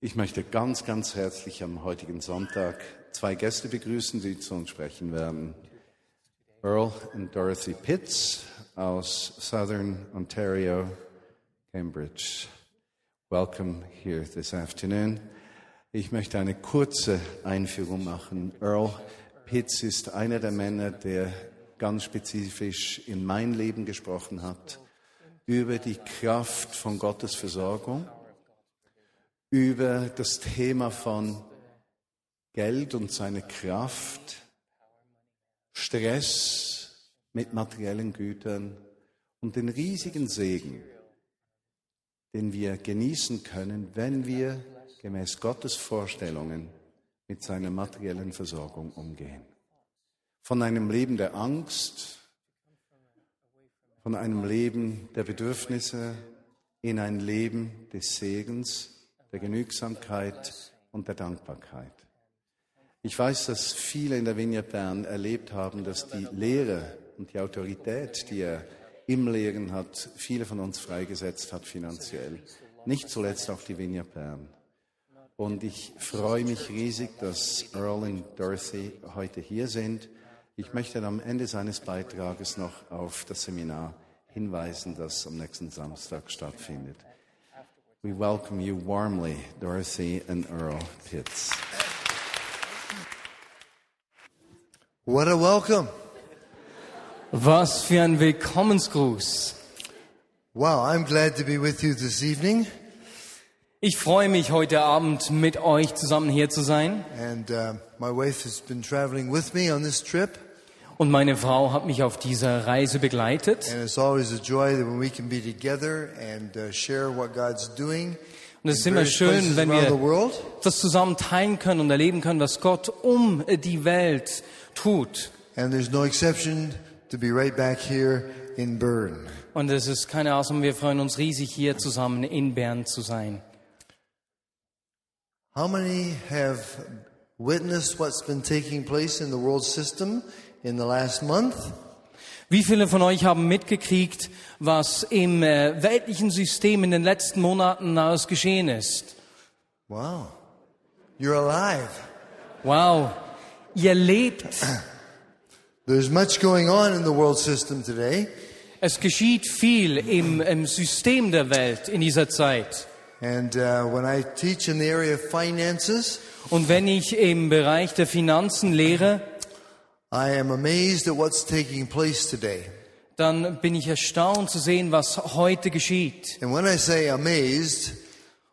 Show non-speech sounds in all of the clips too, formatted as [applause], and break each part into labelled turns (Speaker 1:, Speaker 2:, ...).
Speaker 1: Ich möchte ganz, ganz herzlich am heutigen Sonntag zwei Gäste begrüßen, die zu uns sprechen werden. Earl und Dorothy Pitts aus Southern Ontario, Cambridge. Welcome here this afternoon. Ich möchte eine kurze Einführung machen. Earl Pitts ist einer der Männer, der ganz spezifisch in mein Leben gesprochen hat über die Kraft von Gottes Versorgung, über das Thema von Geld und seine Kraft, Stress mit materiellen Gütern und den riesigen Segen, den wir genießen können, wenn wir gemäß Gottes Vorstellungen mit seiner materiellen Versorgung umgehen. Von einem Leben der Angst, von einem Leben der Bedürfnisse in ein Leben des Segens, der Genügsamkeit und der Dankbarkeit. Ich weiß, dass viele in der Vineyard Bern erlebt haben, dass die Lehre und die Autorität, die er im Lehren hat, viele von uns freigesetzt hat finanziell. Nicht zuletzt auch die Vineyard Bern. Und ich freue mich riesig, dass Earl und Dorothy heute hier sind ich möchte am Ende seines Beitrages noch auf das Seminar hinweisen, das am nächsten Samstag stattfindet. We welcome you warmly, Dorothy and Earl Pitts.
Speaker 2: What a welcome.
Speaker 3: Was für ein Willkommensgruß.
Speaker 2: Wow, I'm glad to be with you this evening.
Speaker 3: Ich freue mich, heute Abend mit euch zusammen hier zu sein.
Speaker 2: And uh, my wife has been traveling with me on this trip.
Speaker 3: Und meine Frau hat mich auf dieser Reise begleitet.
Speaker 2: And it's always a joy that when we can be together and uh, share what God's doing.
Speaker 3: Und es ist immer schön, wenn wir das zusammen teilen können und erleben können, was Gott um die Welt tut.
Speaker 2: And there's no exception to be right back here in Bern.
Speaker 3: Und es ist keine Ausnahme, wir freuen uns riesig, hier zusammen in Bern zu sein.
Speaker 2: How many have witnessed what's been taking place in the world system in the last month?
Speaker 3: Wie viele von euch haben mitgekriegt, was im äh, weltlichen System in den letzten Monaten alles geschehen ist?
Speaker 2: Wow. You're alive.
Speaker 3: Wow, ihr lebt. [clears throat]
Speaker 2: There's much going on in the world system today.
Speaker 3: Es geschieht viel im, im System der Welt in dieser Zeit.
Speaker 2: And uh, when I teach in the area of finances,
Speaker 3: Und wenn ich im Bereich der Finanzen lehre,
Speaker 2: I am amazed at what's taking place today.
Speaker 3: dann bin ich erstaunt zu sehen, was heute geschieht.
Speaker 2: And when I say amazed,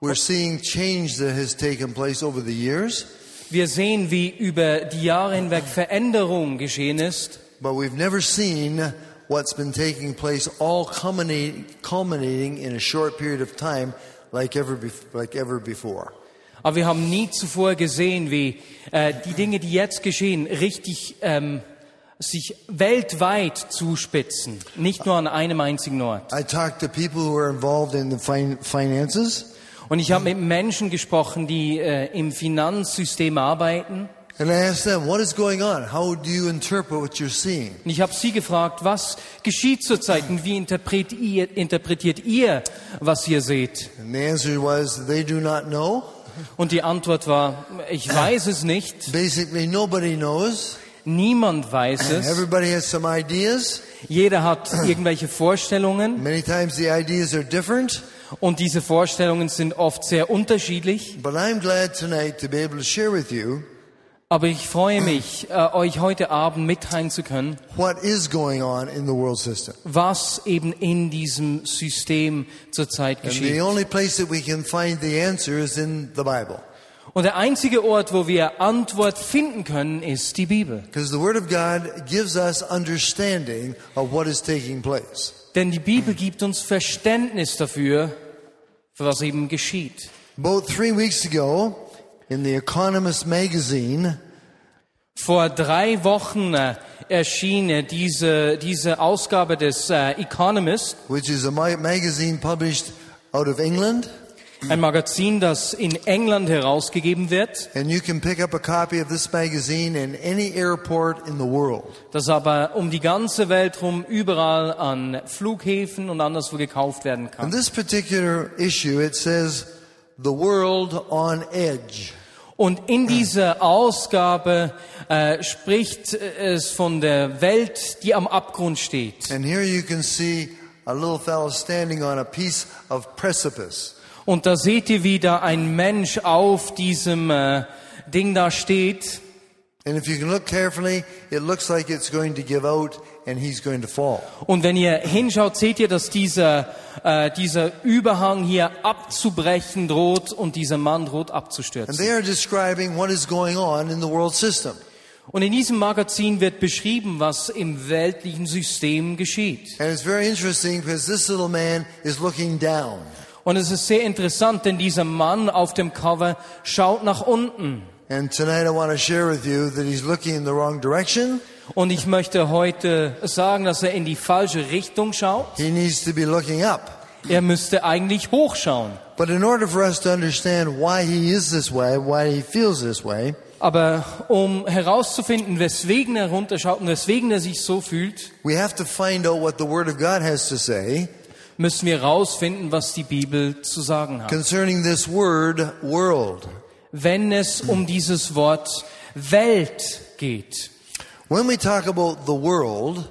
Speaker 2: we're seeing change that has taken place over the years,
Speaker 3: Wir sehen, wie über die Jahre hinweg Veränderung geschehen ist.
Speaker 2: but we've never seen what's been taking place all culminating, culminating in a short period of time like ever, like ever before.
Speaker 3: Aber wir haben nie zuvor gesehen, wie äh, die Dinge, die jetzt geschehen, richtig ähm, sich weltweit zuspitzen. Nicht nur an einem einzigen Ort.
Speaker 2: I talked to people who are involved in the fin- finances,
Speaker 3: Und ich habe mit Menschen gesprochen, die äh, im Finanzsystem arbeiten.
Speaker 2: and I asked them, what is going on? How do you interpret what you're seeing?
Speaker 3: Und ich habe sie gefragt, was geschieht zurzeit und wie interpretiert ihr, interpretiert ihr, was ihr seht?
Speaker 2: And the answer was, they do not know.
Speaker 3: Und die Antwort war, ich weiß es nicht,
Speaker 2: Basically, nobody knows.
Speaker 3: niemand weiß es,
Speaker 2: Everybody has some ideas.
Speaker 3: jeder hat irgendwelche Vorstellungen
Speaker 2: Many times the ideas are different.
Speaker 3: und diese Vorstellungen sind oft sehr unterschiedlich.
Speaker 2: But I'm glad tonight to be able to share with you
Speaker 3: Aber ich freue mich, äh, euch heute Abend mitteilen zu können, was eben in diesem System zurzeit geschieht. Und der einzige Ort, wo wir Antwort finden können, ist die Bibel. Denn die Bibel gibt uns Verständnis dafür, für was eben geschieht.
Speaker 2: About three weeks ago, in the Economist magazine,
Speaker 3: Vor drei Wochen äh, erschien äh, diese, diese Ausgabe des äh, Economist,
Speaker 2: which is a ma- magazine published out of England,
Speaker 3: ein Magazin, das in England herausgegeben wird,
Speaker 2: and you can pick up a copy of this magazine in any airport in the world.
Speaker 3: das aber um die ganze Welt rum überall an Flughäfen und anderswo gekauft werden
Speaker 2: In
Speaker 3: kann.
Speaker 2: this particular issue, it says the world on edge.
Speaker 3: Und in dieser Ausgabe äh, spricht es von der Welt, die am Abgrund steht.
Speaker 2: And here you can see a little fellow standing on a piece of precipice.
Speaker 3: Und da seht ihr, wie da ein Mensch auf diesem äh, Ding da steht. Und wenn ihr hinschaut, seht ihr, dass dieser, äh, dieser Überhang hier abzubrechen droht und dieser Mann droht
Speaker 2: And
Speaker 3: abzustürzen.
Speaker 2: they are describing what is going on in the world system.
Speaker 3: Und in diesem Magazin wird beschrieben, was im weltlichen System geschieht.
Speaker 2: And it's very interesting because this little man is looking down.
Speaker 3: Und es ist sehr interessant, denn dieser Mann auf dem Cover schaut nach unten.
Speaker 2: And tonight I want to share with you that he's looking in the wrong direction.
Speaker 3: Und ich möchte heute sagen, dass er in die falsche Richtung schaut.
Speaker 2: He needs to be looking up.
Speaker 3: Er müsste eigentlich hochschauen.
Speaker 2: But in order for us to understand why he is this way, why he feels this way,
Speaker 3: Aber um herauszufinden, weswegen er runterschaut und weswegen er sich so fühlt,
Speaker 2: we have to find out what the Word of God has to say
Speaker 3: müssen wir herausfinden, was die Bibel zu sagen hat.
Speaker 2: concerning this word, world.
Speaker 3: Wenn es um dieses Wort Welt geht.
Speaker 2: When we talk about the world,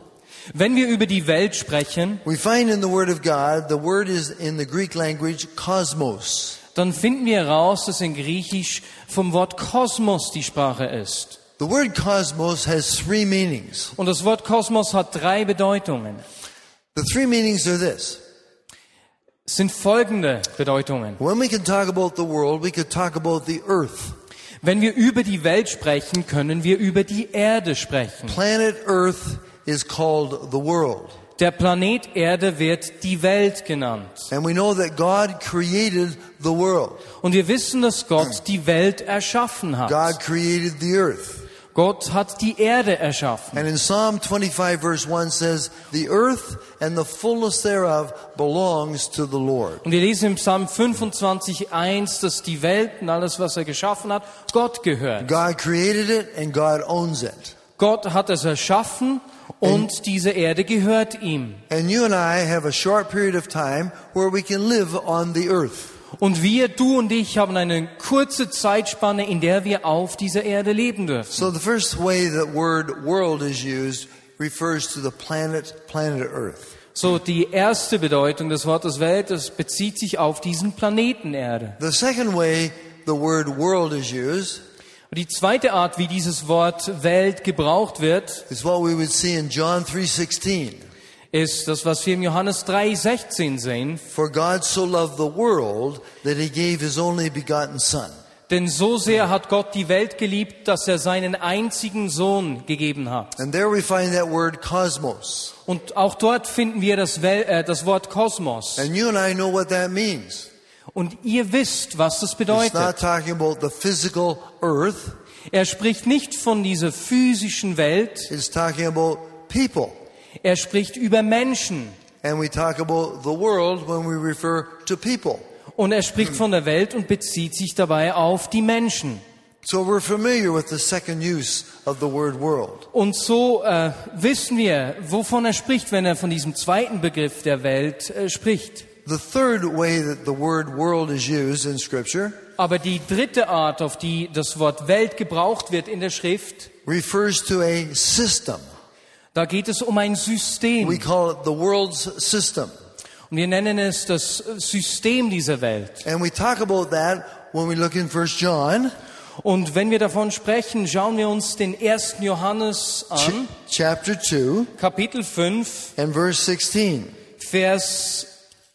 Speaker 3: Wenn wir über die Welt sprechen,
Speaker 2: we find in the Word of God, the word is in the Greek language cosmos.
Speaker 3: dann finden wir heraus, dass in Griechisch vom Wort Kosmos die Sprache ist.
Speaker 2: The word cosmos has three meanings.
Speaker 3: Und das Wort Kosmos hat drei Bedeutungen.
Speaker 2: The three meanings are this.
Speaker 3: Es sind folgende Bedeutungen.
Speaker 2: When we can talk about the world, we could talk about the earth.
Speaker 3: Wenn wir über die Welt sprechen, können wir über die Erde sprechen.
Speaker 2: Planet Earth is called the world.
Speaker 3: Der Planet Erde wird die Welt genannt.
Speaker 2: And we know that God created the world.
Speaker 3: Und wir wissen, dass Gott die Welt erschaffen hat.
Speaker 2: God created the earth.
Speaker 3: Gott hat die Erde erschaffen.
Speaker 2: And in Psalm 25 verse 1 says, The earth and the fullness thereof belongs to the Lord.
Speaker 3: Und wir lesen im Psalm 25,1, dass die Welt und alles, was er geschaffen hat, Gott gehört.
Speaker 2: God created it and God owns it.
Speaker 3: Gott hat es erschaffen und diese Erde gehört ihm.
Speaker 2: And you and I have a short period of time where we can live on the earth.
Speaker 3: Und wir, du und ich, haben eine kurze Zeitspanne, in der wir auf dieser Erde leben dürfen.
Speaker 2: So the first way that word world is used refers to the planet, planet Earth.
Speaker 3: So, die erste Bedeutung des Wortes Welt, das bezieht sich auf diesen Planeten Erde.
Speaker 2: The second way the word world is used
Speaker 3: die zweite Art, wie dieses Wort Welt gebraucht wird,
Speaker 2: is what we would see in John 3:16.
Speaker 3: Ist das, was wir im Johannes 3,16 sehen.
Speaker 2: For God so loved the world that he gave his only begotten son.
Speaker 3: Denn so sehr hat Gott die Welt geliebt, dass er seinen einzigen Sohn gegeben hat.
Speaker 2: And there we find that word cosmos.
Speaker 3: Und auch dort finden wir das, Wel äh, das Wort Kosmos.
Speaker 2: And you and I know what that means.
Speaker 3: Und ihr wisst, was das
Speaker 2: It's
Speaker 3: bedeutet.
Speaker 2: not talking about the physical earth,
Speaker 3: Er spricht nicht von dieser physischen Welt,
Speaker 2: it's talking about people.
Speaker 3: Er spricht über Menschen.
Speaker 2: And we talk about the world when we refer to people.
Speaker 3: Und er spricht von der Welt und bezieht sich dabei auf die Menschen.
Speaker 2: So we're familiar with the second use of the word world.
Speaker 3: Und so äh, wissen wir, wovon er spricht, wenn er von diesem zweiten Begriff der Welt äh, spricht.
Speaker 2: The third way that the word world is used in Scripture
Speaker 3: Aber die dritte Art, auf die das Wort Welt gebraucht wird in der Schrift,
Speaker 2: refers to a system.
Speaker 3: Da geht es um ein
Speaker 2: We
Speaker 3: System.
Speaker 2: call it the world's system.
Speaker 3: Und wir nennen es das System dieser Welt.
Speaker 2: And we talk about that when we look in 1 John
Speaker 3: Und wenn wir davon sprechen, schauen wir uns den ersten Johannes
Speaker 2: ch-
Speaker 3: an,
Speaker 2: chapter 2
Speaker 3: Kapitel 5,
Speaker 2: and verse 16.
Speaker 3: Vers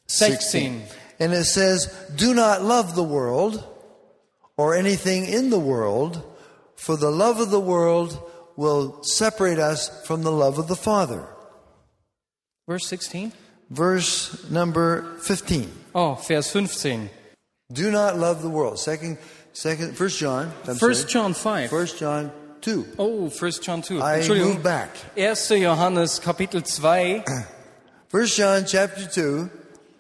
Speaker 3: 16.
Speaker 2: And it says, Do not love the world or anything in the world, for the love of the world will separate us from the love of the Father.
Speaker 3: Vers 16?
Speaker 2: Verse number 15.
Speaker 3: Oh, Vers 15.
Speaker 2: Do not love the world. Second, second, First John. I'm
Speaker 3: First
Speaker 2: sorry.
Speaker 3: John 5.
Speaker 2: First John 2.
Speaker 3: Oh, First John 2.
Speaker 2: I
Speaker 3: Entschuldigung.
Speaker 2: move back.
Speaker 3: 1. Johannes Kapitel 2, [clears throat]
Speaker 2: First John chapter 2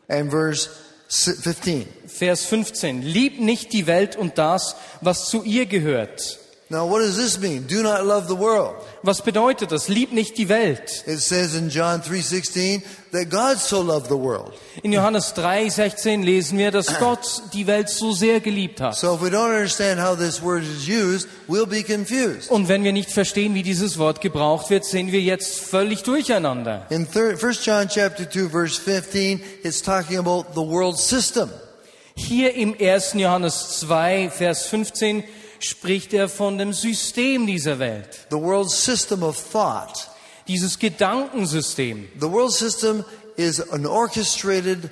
Speaker 2: and verse s- 15.
Speaker 3: Vers 15. Lieb nicht die Welt und das, was zu ihr gehört.
Speaker 2: Now, what does this mean? Do not love the world.
Speaker 3: Was bedeutet das? Lieb nicht die Welt.
Speaker 2: It says in John 3:16 that God so loved the world.
Speaker 3: In Johannes 3,16 lesen wir, dass [clears throat] Gott die Welt so sehr geliebt hat.
Speaker 2: So if we don't understand how this word is used, we'll be confused.
Speaker 3: Und wenn wir nicht verstehen, wie dieses Wort gebraucht wird, sind wir jetzt völlig durcheinander.
Speaker 2: In 1 John chapter 2 verse 15, it's talking about the world system.
Speaker 3: Hier im 1. Johannes 2, Vers 15 spricht er von dem System dieser Welt.
Speaker 2: The world system of thought.
Speaker 3: Dieses Gedankensystem.
Speaker 2: The world system is an orchestrated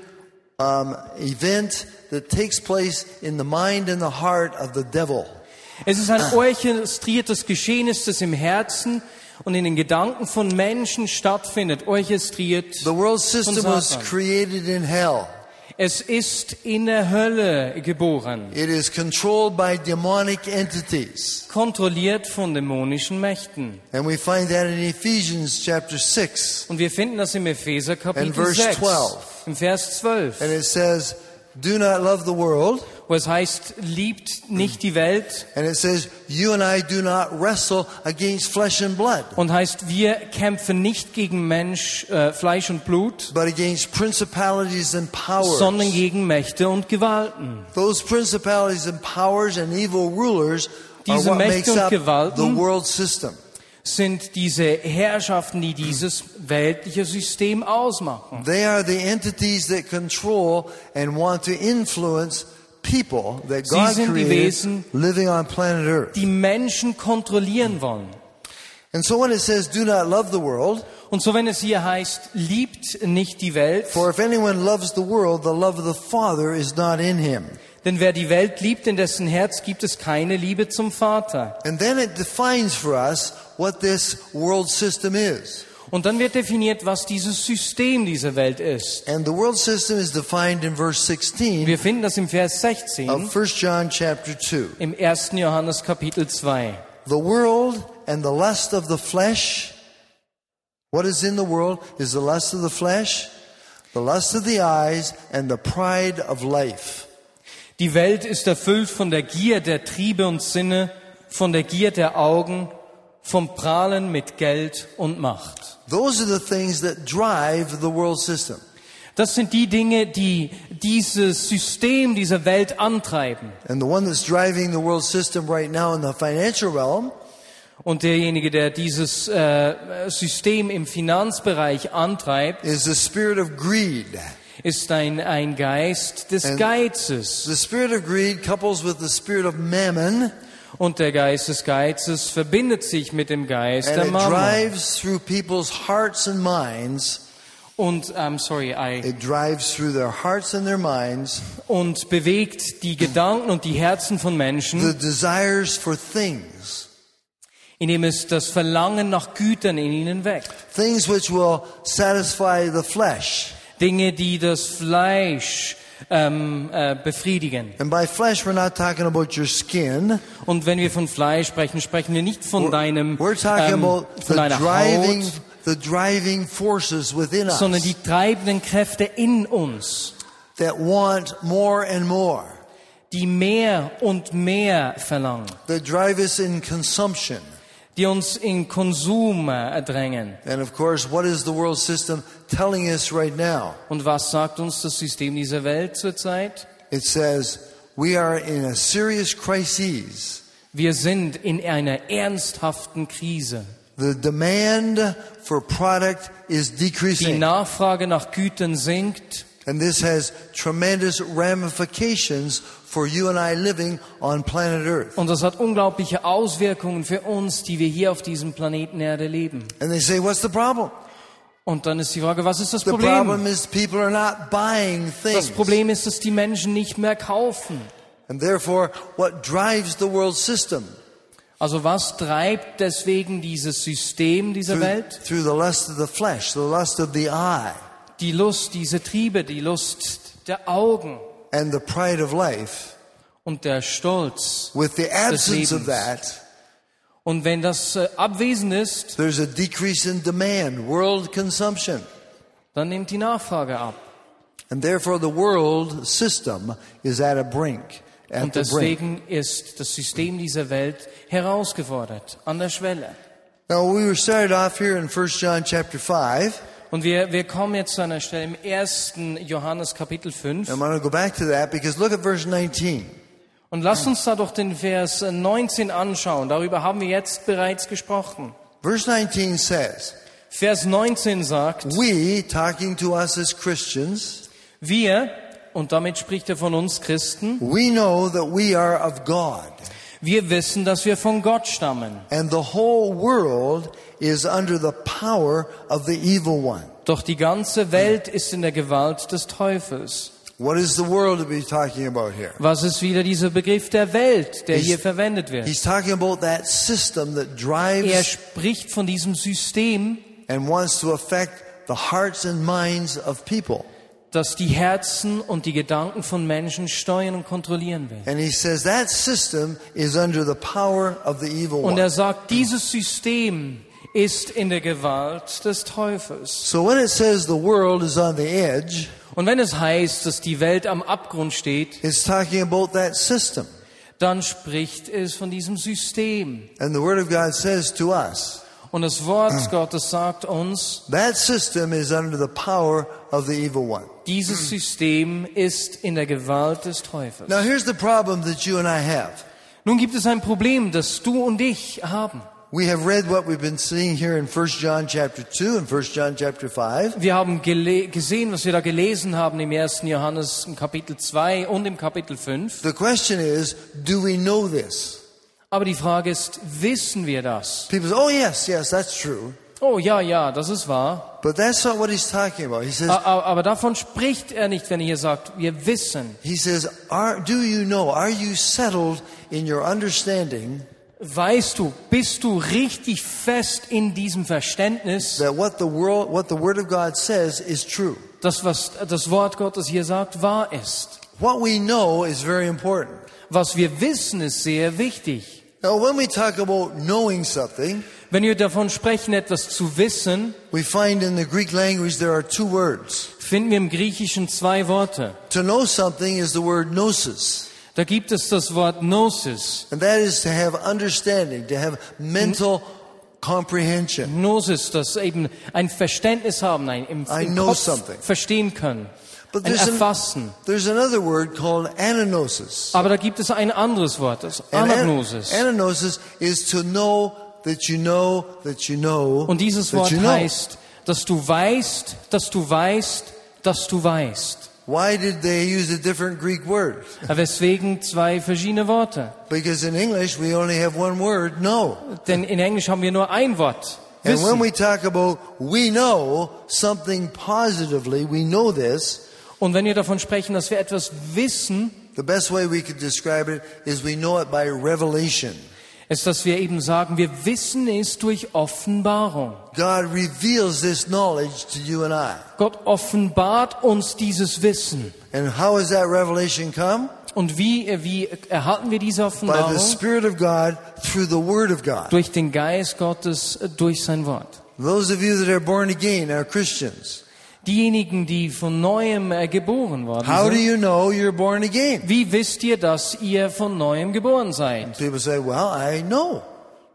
Speaker 2: um, event that takes place in the mind and the heart of the devil.
Speaker 3: Es ist ein orchestriertes Geschehnis, das im Herzen und in den Gedanken von Menschen stattfindet. Orchestriert.
Speaker 2: The world system was created in hell.
Speaker 3: Es ist in der Hölle geboren.
Speaker 2: It is controlled by demonic entities.
Speaker 3: Kontrolliert von dämonischen Mächten.
Speaker 2: And we find that in Ephesians chapter 6.
Speaker 3: Und wir finden das im Epheser
Speaker 2: And
Speaker 3: Kapitel
Speaker 2: verse
Speaker 3: 6,
Speaker 2: 12.
Speaker 3: im Vers 12,
Speaker 2: And it says, Do not love the world.
Speaker 3: Wo es heißt, liebt nicht die Welt
Speaker 2: And it says, You and I do not wrestle against flesh and blood,
Speaker 3: und heißt, wir kämpfen nicht gegen Mensch, äh, Fleisch und Blut,
Speaker 2: but against principalities and powers.
Speaker 3: sondern gegen Mächte und Gewalten.
Speaker 2: Those principalities and powers and evil rulers are
Speaker 3: Diese
Speaker 2: what
Speaker 3: Mächte und
Speaker 2: up
Speaker 3: Gewalten-
Speaker 2: the world system.
Speaker 3: Sind diese Herrschaften, die dieses weltliche System ausmachen.
Speaker 2: They are the entities that control and want to influence people that
Speaker 3: Sie
Speaker 2: God
Speaker 3: sind die
Speaker 2: created
Speaker 3: Wesen,
Speaker 2: living on planet Earth.
Speaker 3: Die Menschen kontrollieren wollen.
Speaker 2: And so when it says, Do not love the world,
Speaker 3: Und so wenn es hier heißt, liebt nicht die Welt,
Speaker 2: for if anyone loves the world, the love of the Father is not in him.
Speaker 3: denn wer die Welt liebt, in dessen Herz gibt es keine Liebe zum Vater.
Speaker 2: And then it defines for us what this world system is.
Speaker 3: Und dann wird definiert, was dieses System dieser Welt ist.
Speaker 2: And the world system is defined in verse 16
Speaker 3: Wir finden das im Vers 16
Speaker 2: of 1 John chapter 2.
Speaker 3: im 1. Johannes Kapitel 2.
Speaker 2: The world and the lust of the flesh. What is in the world is the lust of the flesh, the lust of the eyes, and the pride of life.
Speaker 3: Die Welt ist erfüllt von der Gier der Triebe und Sinne, von der Gier der Augen, vom Prahlen mit Geld und Macht.
Speaker 2: Those are the things that drive the world system.
Speaker 3: Das sind die Dinge, die dieses System dieser Welt antreiben.
Speaker 2: And the one that's driving the world system right now in the financial realm
Speaker 3: Und derjenige, der dieses äh, System im Finanzbereich antreibt,
Speaker 2: is the spirit of greed.
Speaker 3: ist ein, ein Geist des
Speaker 2: And-
Speaker 3: Geizes.
Speaker 2: The spirit of greed couples with the spirit of mammon,
Speaker 3: Und der Geist des Geizes verbindet sich mit dem Geist
Speaker 2: and
Speaker 3: der Mammon.
Speaker 2: drives through people's hearts and minds.
Speaker 3: Und, ähm, sorry, I,
Speaker 2: It drives through their hearts and their minds
Speaker 3: und bewegt die Gedanken und die Herzen von
Speaker 2: the
Speaker 3: Menschen,
Speaker 2: desires for things,
Speaker 3: indem es das Verlangen nach Gütern in ihnen weckt.
Speaker 2: things which will satisfy the flesh.
Speaker 3: Dinge, die das Fleisch ähm, äh, befriedigen.
Speaker 2: And by flesh, we're not talking about your skin.
Speaker 3: Und wenn wir von Fleisch sprechen, sprechen wir nicht von deinem,
Speaker 2: We're talking
Speaker 3: ähm,
Speaker 2: about
Speaker 3: von
Speaker 2: the
Speaker 3: deiner
Speaker 2: driving,
Speaker 3: Haut,
Speaker 2: the driving forces within us
Speaker 3: sondern die treibenden Kräfte in uns,
Speaker 2: that want more and more,
Speaker 3: die mehr und mehr verlangen,
Speaker 2: that drive us in consumption.
Speaker 3: Die uns in Konsum äh, eh, drängen.
Speaker 2: And of course, what is the world system telling us right now?
Speaker 3: Und was sagt uns das System dieser Welt zurzeit?
Speaker 2: It says we are in a serious crisis.
Speaker 3: Wir sind in einer ernsthaften Krise.
Speaker 2: The demand for product is decreasing. Die.
Speaker 3: Nachfrage nach Gütern sinkt
Speaker 2: And this has tremendous ramifications for you and I living on planet Earth.
Speaker 3: und das hat unglaubliche Auswirkungen für uns, die wir hier auf diesem Planeten Erde leben.
Speaker 2: And they say, what's the problem?
Speaker 3: Und dann ist die Frage, was ist das
Speaker 2: The
Speaker 3: Problem?
Speaker 2: problem is people are not buying
Speaker 3: Das. Problem ist, dass die Menschen nicht mehr kaufen.
Speaker 2: And therefore, what drives the world system
Speaker 3: Also was treibt deswegen dieses System dieser Welt?
Speaker 2: through the lust of the flesh, the lust of the eye,
Speaker 3: Die Lust, diese Triebe, die Lust der Augen
Speaker 2: and the pride of life.
Speaker 3: und der Stolz.
Speaker 2: With the absence of that,
Speaker 3: Und wenn das äh, abwesend ist,
Speaker 2: there's a decrease in demand, world consumption.
Speaker 3: dann nimmt die Nachfrage ab.
Speaker 2: And therefore, the world system is at a brink. at
Speaker 3: Und
Speaker 2: the brink.
Speaker 3: deswegen ist das System dieser Welt herausgefordert, an der Schwelle.
Speaker 2: Now we were started off here in 1 John chapter 5.
Speaker 3: Und wir, wir kommen jetzt zu einer Stelle im 1. Johannes Kapitel 5.
Speaker 2: I'm going to go back to that because look at verse 19.
Speaker 3: Und lasst uns da doch den Vers 19 anschauen. Darüber haben wir jetzt bereits gesprochen.
Speaker 2: Verse 19 says,
Speaker 3: Vers 19 sagt,
Speaker 2: We, talking to us as Christians,
Speaker 3: wir, und damit spricht er von uns Christen,
Speaker 2: we know that we are of God,
Speaker 3: wir wissen, dass wir von Gott stammen.
Speaker 2: and the whole world is under the power of the evil one.
Speaker 3: Doch die ganze Welt ist in der Gewalt des Teufels.
Speaker 2: What is the world to be talking about here?
Speaker 3: Was ist wieder dieser Begriff der Welt, der
Speaker 2: He's-
Speaker 3: hier verwendet wird?
Speaker 2: He's talking about that system that
Speaker 3: Er
Speaker 2: drives
Speaker 3: spricht von diesem System,
Speaker 2: and wants to affect the hearts and minds of people.
Speaker 3: Das die Herzen und die Gedanken von Menschen steuern und kontrollieren will.
Speaker 2: And he says that system is under the power of the evil
Speaker 3: Und
Speaker 2: one.
Speaker 3: er sagt, dieses System ist in der Gewalt des Teufels.
Speaker 2: So when it says the world is on the edge,
Speaker 3: Und wenn es heißt, dass die Welt am Abgrund steht,
Speaker 2: it's talking about that system.
Speaker 3: dann spricht es von diesem System.
Speaker 2: And the Word of God says to us,
Speaker 3: Und das Wort Gottes sagt uns,
Speaker 2: that system is under the power of the evil one.
Speaker 3: dieses System ist in der Gewalt des Teufels.
Speaker 2: Now here's the problem that you and I have.
Speaker 3: Nun gibt es ein Problem, das du und ich haben.
Speaker 2: We have read what we've been seeing here in 1 John chapter 2 and 1 John chapter 5.
Speaker 3: Wir haben gesehen, was wir da gelesen haben im 1. Johannes im Kapitel 2 und im Kapitel 5.
Speaker 2: The question is, do we know this?
Speaker 3: Aber die Frage ist, wissen wir das?
Speaker 2: People say, oh yes, yes, that's true.
Speaker 3: Oh ja, ja, das ist wahr.
Speaker 2: But that's not what he's talking about. He says,
Speaker 3: A- a- Aber davon spricht er nicht, wenn er hier sagt, wir wissen.
Speaker 2: he says, are, do you know, are you settled in your understanding
Speaker 3: Weißt du, bist du richtig fest in diesem Verständnis,
Speaker 2: that what the world, what the Word of God says is true?
Speaker 3: dass was das Wort Gottes hier sagt, wahr ist?
Speaker 2: What we know is very important.
Speaker 3: Was wir wissen, ist sehr wichtig.
Speaker 2: Now, when we talk about knowing something,
Speaker 3: Wenn wir davon sprechen, etwas zu wissen,
Speaker 2: we find in the Greek language there are two words.
Speaker 3: finden wir im Griechischen zwei Worte.
Speaker 2: To know something is the word gnosis,
Speaker 3: Da gibt es das Wort Gnosis.
Speaker 2: and that is to have understanding, to have mental comprehension.
Speaker 3: Gnosis, das eben ein Verständnis haben, ein im, im verstehen können,
Speaker 2: But
Speaker 3: ein
Speaker 2: there's, an-
Speaker 3: Erfassen.
Speaker 2: there's another word called anagnosis.
Speaker 3: Aber da gibt es ein anderes Wort, das
Speaker 2: And an-
Speaker 3: Anagnosis.
Speaker 2: anagnosis is to know that you know that you know
Speaker 3: Und dieses
Speaker 2: that
Speaker 3: Wort
Speaker 2: you know.
Speaker 3: heißt, dass du weißt, dass du weißt, dass du weißt.
Speaker 2: Why did they use a different Greek word?
Speaker 3: Weswegen zwei verschiedene Worte?
Speaker 2: Because in English we only have one word, know.
Speaker 3: Denn in Englisch haben wir nur ein Wort.
Speaker 2: And when we talk about we know something positively, we know this,
Speaker 3: Und wenn wir davon sprechen, dass wir etwas wissen,
Speaker 2: the best way we could describe it is we know it by revelation.
Speaker 3: ist, dass wir eben sagen, wir wissen es durch Offenbarung.
Speaker 2: God reveals this knowledge to you and I.
Speaker 3: Gott offenbart uns dieses Wissen.
Speaker 2: And how has that revelation come?
Speaker 3: Und wie, wie erhalten wir diese
Speaker 2: By
Speaker 3: Offenbarung?
Speaker 2: the Spirit of God through the Word of God.
Speaker 3: Durch den Geist Gottes, äh, durch sein Wort.
Speaker 2: Those of you that are born again are Christians.
Speaker 3: Diejenigen, die von neuem äh, geboren worden
Speaker 2: How do
Speaker 3: sind,
Speaker 2: you know you're born again?
Speaker 3: wie wisst ihr, dass ihr von neuem geboren seid?
Speaker 2: People say, well, I know.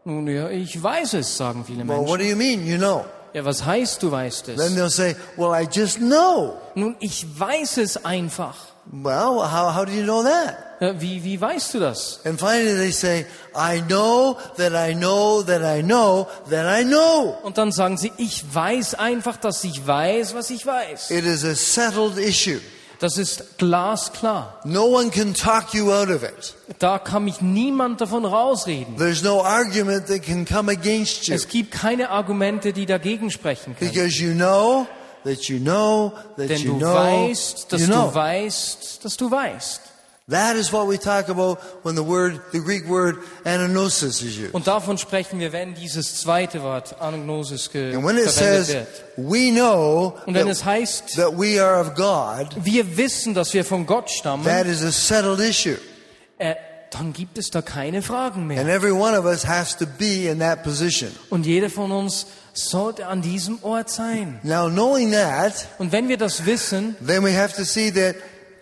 Speaker 3: Nun ja, ich weiß es, sagen viele
Speaker 2: Well, what
Speaker 3: Menschen.
Speaker 2: do you mean you know?
Speaker 3: Ja, was heißt, du weißt
Speaker 2: Then
Speaker 3: es?
Speaker 2: they'll say, well, I just know.
Speaker 3: Nun, ich weiß es einfach.
Speaker 2: Well, how, how do you know that?
Speaker 3: Ja, Wie, wie weißt du das?
Speaker 2: And finally they say, I know that I know that I know that I know.
Speaker 3: Und dann sagen sie, ich weiß einfach, dass ich weiß, was ich weiß.
Speaker 2: It is a settled issue.
Speaker 3: Das ist glasklar.
Speaker 2: No one can talk you out of it.
Speaker 3: Da kann mich niemand davon rausreden.
Speaker 2: There's no argument that can come against you
Speaker 3: Es gibt keine Argumente, die dagegen sprechen können.
Speaker 2: because you know that you know that
Speaker 3: Denn
Speaker 2: you
Speaker 3: du
Speaker 2: know
Speaker 3: weißt, dass
Speaker 2: you
Speaker 3: du
Speaker 2: know.
Speaker 3: weißt, dass du weißt.
Speaker 2: That is what we talk about when the word, the Greek word anagnosis is used.
Speaker 3: Und davon sprechen wir, wenn dieses zweite Wort Anagnosis ge
Speaker 2: And when it
Speaker 3: verwendet
Speaker 2: says
Speaker 3: wird.
Speaker 2: we know
Speaker 3: Und wenn
Speaker 2: that,
Speaker 3: es heißt,
Speaker 2: that we are of God,
Speaker 3: wir wissen, dass wir von Gott stammen,
Speaker 2: that is a settled issue.
Speaker 3: äh, dann gibt es da keine Fragen mehr.
Speaker 2: And every one of us has to be in that position.
Speaker 3: Und jeder von uns sollte an diesem Ort sein.
Speaker 2: Now, knowing that,
Speaker 3: Und wenn wir das wissen,
Speaker 2: then we have to see that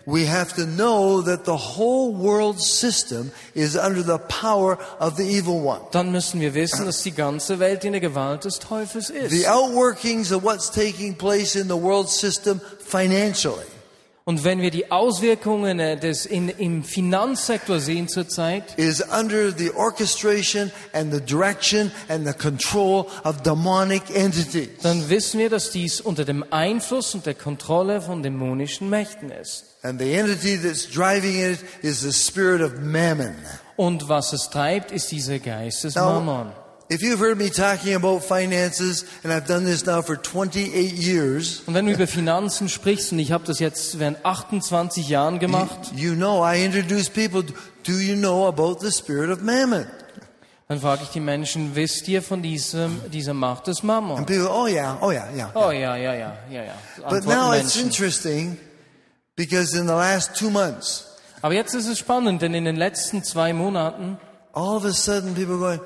Speaker 2: we have to know that the whole world system is under the power of the evil one.
Speaker 3: dann müssen wir wissen, dass die ganze Welt in der Gewalt des Teufels
Speaker 2: The
Speaker 3: ist.
Speaker 2: outworkings of what's taking place in the world system financially
Speaker 3: Und wenn wir die Auswirkungen äh, des in, im Finanzsektor sehen zurzeit,
Speaker 2: is under the orchestration and the direction and the control of demonic entities.
Speaker 3: dann wissen wir, dass dies unter dem Einfluss und der Kontrolle von dämonischen Mächten ist.
Speaker 2: And the entity that's driving it is the spirit of mammon.
Speaker 3: Und was es treibt, ist dieser Geist des Mammon.
Speaker 2: If you've heard me talking about finances, and I've done this now for 28 years,
Speaker 3: Und wenn du über Finanzen sprichst, und ich habe das jetzt während 28 Jahren gemacht,
Speaker 2: you know I introduce people, do you know about the spirit of mammon?
Speaker 3: dann frage ich die Menschen, wisst ihr von diesem, dieser Macht des Mammon?
Speaker 2: And people, oh yeah, oh yeah, yeah.
Speaker 3: Oh ja, ja, ja, ja, ja.
Speaker 2: But
Speaker 3: Antworten
Speaker 2: now it's interesting because in the last two months,
Speaker 3: Aber jetzt ist es spannend, denn in den letzten zwei Monaten
Speaker 2: all of a sudden people are going,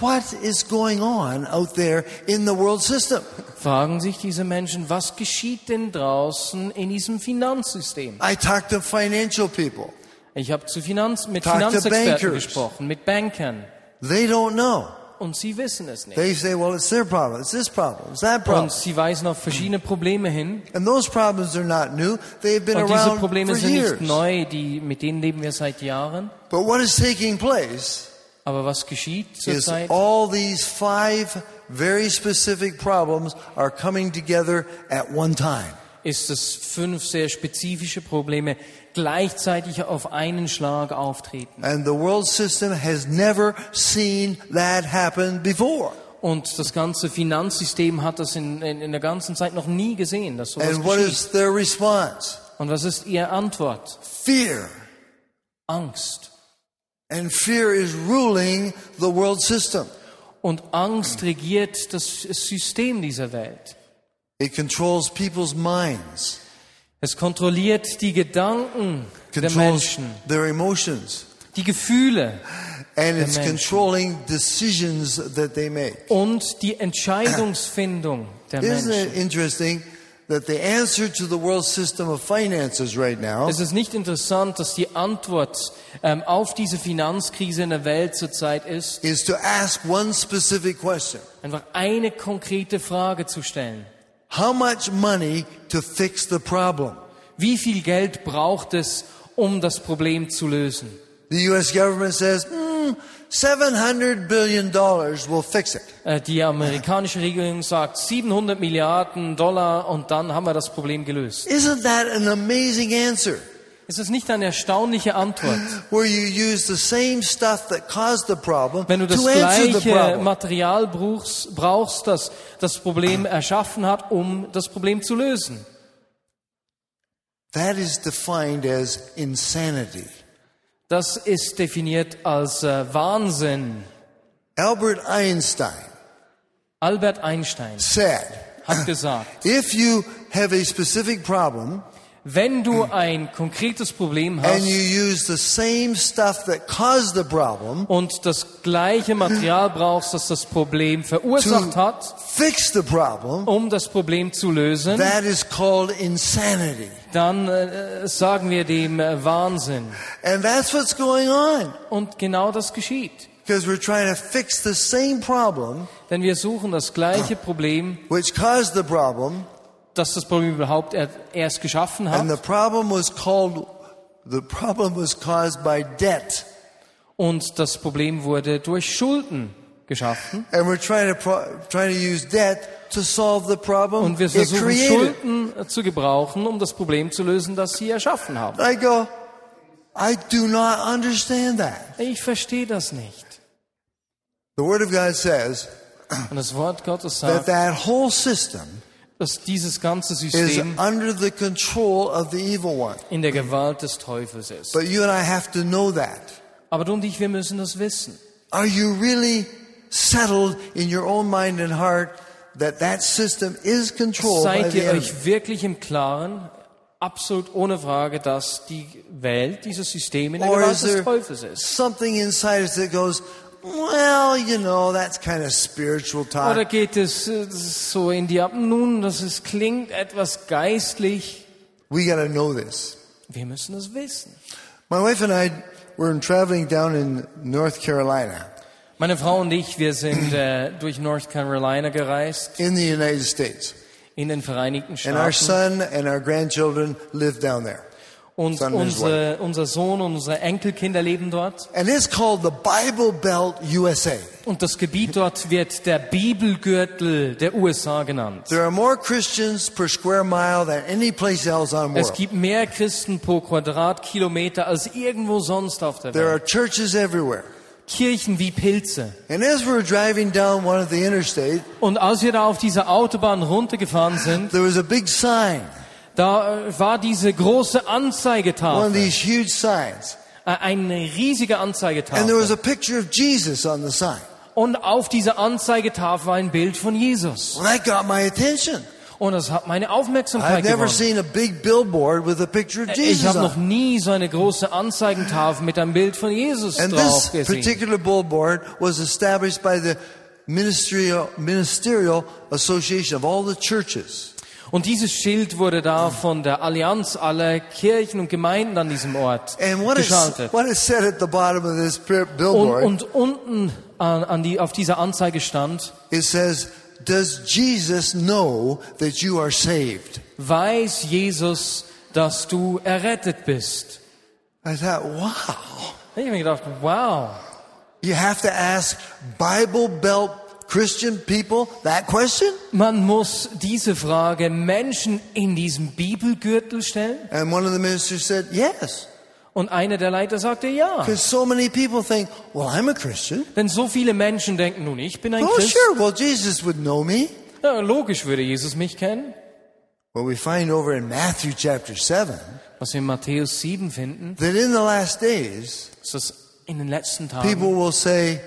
Speaker 2: what is going on out there in the world system?
Speaker 3: fragen sich diese Menschen, was geschieht denn draußen in diesem Finanzsystem?
Speaker 2: I talk to financial people.
Speaker 3: Ich habe zu Finanz, mit
Speaker 2: Talk
Speaker 3: Finanzexperten gesprochen, mit Bankern,
Speaker 2: They don't know.
Speaker 3: und sie wissen es nicht.
Speaker 2: They say, well, it's their problem. It's this problem. It's that problem.
Speaker 3: Und sie weisen auf verschiedene Probleme hin.
Speaker 2: And those problems are not new. They've been
Speaker 3: Und diese
Speaker 2: around
Speaker 3: Probleme
Speaker 2: for
Speaker 3: sind
Speaker 2: years.
Speaker 3: nicht neu, die, mit denen leben wir seit Jahren.
Speaker 2: But what is taking place
Speaker 3: Aber was geschieht zurzeit?
Speaker 2: all these five very specific problems are coming together at one time.
Speaker 3: Ist dass fünf sehr spezifische Probleme gleichzeitig auf einen Schlag auftreten.
Speaker 2: And the world system has never seen that happen before.
Speaker 3: Und das ganze Finanzsystem hat das in, in, in der ganzen Zeit noch nie gesehen, dass sowas
Speaker 2: And what
Speaker 3: geschieht.
Speaker 2: is their response?
Speaker 3: Und was ist ihre Antwort?
Speaker 2: Fear.
Speaker 3: Angst.
Speaker 2: And fear is ruling the world system.
Speaker 3: Und Angst regiert das System dieser Welt.
Speaker 2: It controls people's minds,
Speaker 3: Es kontrolliert die Gedanken der Menschen,
Speaker 2: their emotions,
Speaker 3: die Gefühle
Speaker 2: and it's
Speaker 3: Menschen.
Speaker 2: controlling decisions that they make.
Speaker 3: und die Entscheidungsfindung der
Speaker 2: Isn't
Speaker 3: Menschen.
Speaker 2: it interesting that the answer to the world system of finances right now
Speaker 3: Es ist nicht interessant, dass die Antwort ähm, auf diese Finanzkrise in der Welt zurzeit ist,
Speaker 2: is to ask one specific question.
Speaker 3: einfach eine konkrete Frage zu stellen.
Speaker 2: How much money to fix the problem?
Speaker 3: Wie viel Geld braucht es, um das Problem zu lösen?
Speaker 2: The US government says, mm, 700 billion dollars will fix it.
Speaker 3: Äh, Die amerikanische Regierung sagt 700 Milliarden Dollar und dann haben wir das Problem gelöst.
Speaker 2: Isn't that an amazing answer?
Speaker 3: Ist das nicht eine erstaunliche Antwort?
Speaker 2: Where you use the same stuff that caused the problem
Speaker 3: Wenn du das gleiche. Material brauchst, brauchst, das das Problem erschaffen hat, um das Problem zu lösen.
Speaker 2: That is defined as insanity.
Speaker 3: Das ist definiert als äh, Wahnsinn.
Speaker 2: Albert Einstein
Speaker 3: Albert Einstein
Speaker 2: said,
Speaker 3: hat gesagt,
Speaker 2: if you have a specific problem
Speaker 3: wenn du ein konkretes Problem hast
Speaker 2: use the same stuff that caused the problem
Speaker 3: und das gleiche Material brauchst, das das Problem verursacht hat,
Speaker 2: problem,
Speaker 3: um das Problem zu lösen,
Speaker 2: that is called insanity.
Speaker 3: dann äh, sagen wir dem äh, Wahnsinn.
Speaker 2: And that's what's going on.
Speaker 3: Und genau das geschieht.
Speaker 2: Because we're trying to fix the same problem
Speaker 3: Denn wir suchen das gleiche Problem,
Speaker 2: which caused the problem,
Speaker 3: das das Problem überhaupt er, erst geschaffen
Speaker 2: and the
Speaker 3: hat.
Speaker 2: problem was called the problem was caused by debt.
Speaker 3: Und das Problem wurde durch Schulden geschaffen.
Speaker 2: And we're trying to trying to use debt to solve the problem
Speaker 3: Und wir versuchen. Schulden äh, zu gebrauchen, um das Problem zu lösen, das sie erschaffen haben.
Speaker 2: I go, I do not understand that.
Speaker 3: Ich verstehe das nicht.
Speaker 2: The Word of God says
Speaker 3: Und das Wort Gottes
Speaker 2: that
Speaker 3: sagt,
Speaker 2: that whole system
Speaker 3: dass dieses ganze
Speaker 2: is
Speaker 3: System
Speaker 2: under the control of the evil one.
Speaker 3: in der Gewalt des Teufels ist.
Speaker 2: But you and I have to know that.
Speaker 3: Aber du und ich, wir müssen das wissen.
Speaker 2: Are you really settled in your own mind and heart that that system is controlled
Speaker 3: Seid ihr euch wirklich im Klaren, absolut ohne Frage, dass die Welt, dieses System in der
Speaker 2: Or
Speaker 3: Gewalt des Teufels ist?
Speaker 2: something inside us that goes, well, you know, that's kind of spiritual talk.
Speaker 3: Oder geht es äh, so in die Ab? Nun, das ist, klingt etwas geistlich.
Speaker 2: We got to know this.
Speaker 3: Wir müssen es wissen.
Speaker 2: My wife and I were traveling down in North Carolina
Speaker 3: Meine Frau und ich, wir sind äh, durch North Carolina gereist,
Speaker 2: in the United States.
Speaker 3: in den Vereinigten Staaten.
Speaker 2: And our son and our grandchildren live down there.
Speaker 3: Und unsere, unser Sohn und unsere Enkelkinder leben dort.
Speaker 2: And it's called the Bible Belt USA.
Speaker 3: Und das Gebiet dort wird der Bibelgürtel der USA genannt.
Speaker 2: There are more Christians per square mile than any place else on
Speaker 3: Es gibt mehr Christen pro Quadratkilometer als irgendwo sonst auf der
Speaker 2: There
Speaker 3: Welt.
Speaker 2: are churches everywhere.
Speaker 3: Kirchen wie Pilze.
Speaker 2: And as we were driving down one of the interstate,
Speaker 3: Und als wir da auf dieser Autobahn runtergefahren sind,
Speaker 2: there was a big sign,
Speaker 3: da äh, war diese große
Speaker 2: one of
Speaker 3: Anzeigetafel,
Speaker 2: these huge signs.
Speaker 3: äh, eine riesige
Speaker 2: And there was
Speaker 3: Anzeigetafel.
Speaker 2: a picture of Jesus on the sign.
Speaker 3: Und auf dieser Anzeigetafel war ein Bild von Jesus.
Speaker 2: Well, that got my attention.
Speaker 3: Und das hat meine Aufmerksamkeit gewonnen.
Speaker 2: of
Speaker 3: Ich habe noch nie so eine große Anzeigentafel mit einem Bild von Jesus
Speaker 2: And
Speaker 3: drauf
Speaker 2: this
Speaker 3: gesehen.
Speaker 2: particular billboard was established by the ministerial, ministerial association of all the churches.
Speaker 3: Und dieses Schild wurde da von der Allianz aller Kirchen und Gemeinden an diesem Ort geschaltet. und unten an, an die, auf dieser Anzeige stand,
Speaker 2: it says, Does Jesus know that you are saved?
Speaker 3: weiß Jesus, dass du errettet bist.
Speaker 2: I thought, wow.
Speaker 3: Ich habe mir gedacht, wow,
Speaker 2: You have to ask Bible Belt Christian people that question?
Speaker 3: man muss diese Frage Menschen in diesem Bibelgürtel stellen.
Speaker 2: And one of the ministers said, Yes.
Speaker 3: Und einer der Leiter sagte ja.
Speaker 2: So many people think, Well, I'm a Christian.
Speaker 3: Denn so viele Menschen denken, nun, ich bin ein
Speaker 2: Oh,
Speaker 3: Christ.
Speaker 2: sure. Well, Jesus would know me.
Speaker 3: Ja, logisch würde Jesus mich kennen.
Speaker 2: Well, we find over in Matthew chapter 7
Speaker 3: Was wir in Matthäus 7 finden,
Speaker 2: that in the last days,
Speaker 3: ist das in den letzten Tagen,
Speaker 2: people will say,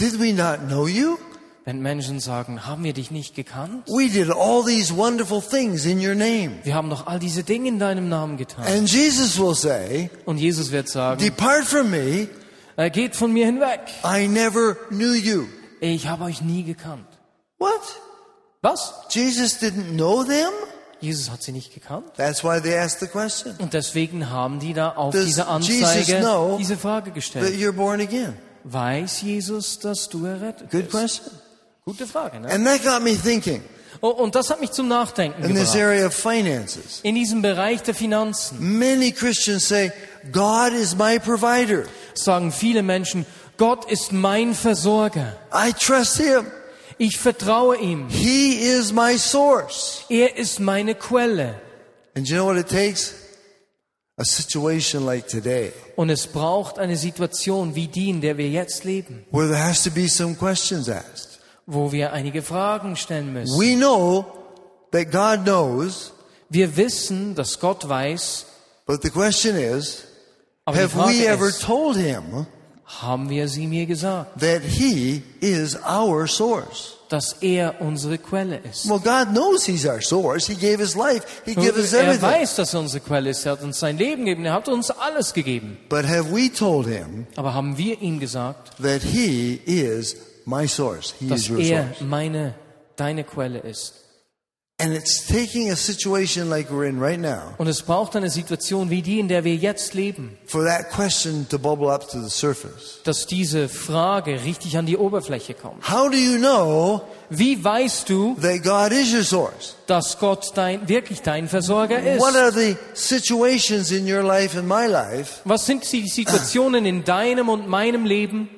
Speaker 2: Did we not know you?
Speaker 3: wenn Menschen sagen, haben wir dich nicht gekannt?
Speaker 2: We did all these wonderful things in your name.
Speaker 3: Wir haben doch all diese Dinge in deinem Namen getan.
Speaker 2: And Jesus will say,
Speaker 3: Und Jesus wird sagen,
Speaker 2: Depart from me,
Speaker 3: äh, geht von mir hinweg.
Speaker 2: I never knew you.
Speaker 3: Ich habe euch nie gekannt.
Speaker 2: What?
Speaker 3: Was?
Speaker 2: Jesus didn't know them?
Speaker 3: Jesus hat sie nicht gekannt.
Speaker 2: That's why they asked the question.
Speaker 3: Und deswegen haben die da auf
Speaker 2: Does
Speaker 3: diese
Speaker 2: Jesus
Speaker 3: Anzeige diese Frage
Speaker 2: That
Speaker 3: gestellt.
Speaker 2: you're born again.
Speaker 3: Weiß Jesus, dass du errettet
Speaker 2: Good
Speaker 3: bist?
Speaker 2: question.
Speaker 3: Gute Frage, ne?
Speaker 2: And that got me thinking
Speaker 3: Oh, und das hat mich zum Nachdenken
Speaker 2: in this
Speaker 3: gebracht.
Speaker 2: area of finances.
Speaker 3: In diesem Bereich der Finanzen
Speaker 2: Many Christians say, God is my provider.
Speaker 3: sagen viele Menschen, Gott ist mein Versorger.
Speaker 2: I trust Him.
Speaker 3: Ich vertraue ihm.
Speaker 2: He is my source.
Speaker 3: Er ist meine Quelle.
Speaker 2: And you know what it takes?
Speaker 3: Und es braucht eine Situation wie die, in der wir jetzt leben,
Speaker 2: where there has to be some questions asked.
Speaker 3: wo wir einige Fragen stellen müssen.
Speaker 2: We know that God knows,
Speaker 3: Wir wissen, dass Gott weiß,
Speaker 2: but the question is, have we ever told Him
Speaker 3: haben wir sie mir gesagt,
Speaker 2: that He is our source?
Speaker 3: Dass er unsere Quelle ist?
Speaker 2: Well, God knows He's our source. He gave His life. He gave us
Speaker 3: Er
Speaker 2: everything.
Speaker 3: weiß, dass er unsere Quelle ist. Er hat uns sein Leben gegeben. Er hat uns alles gegeben.
Speaker 2: But have we told Him
Speaker 3: Aber haben wir ihm gesagt,
Speaker 2: that He is my source? He
Speaker 3: dass
Speaker 2: is your
Speaker 3: er
Speaker 2: source.
Speaker 3: meine, deine Quelle ist? Und es braucht eine Situation wie die, in der wir jetzt leben,
Speaker 2: for that question to bubble up to the surface.
Speaker 3: dass diese Frage richtig an die Oberfläche kommt.
Speaker 2: How do you know
Speaker 3: Wie weißt du,
Speaker 2: that God is your source?
Speaker 3: dass Gott dein, wirklich dein Versorger ist?
Speaker 2: What are the situations in your life and my life
Speaker 3: Was sind die Situationen in deinem und meinem Leben,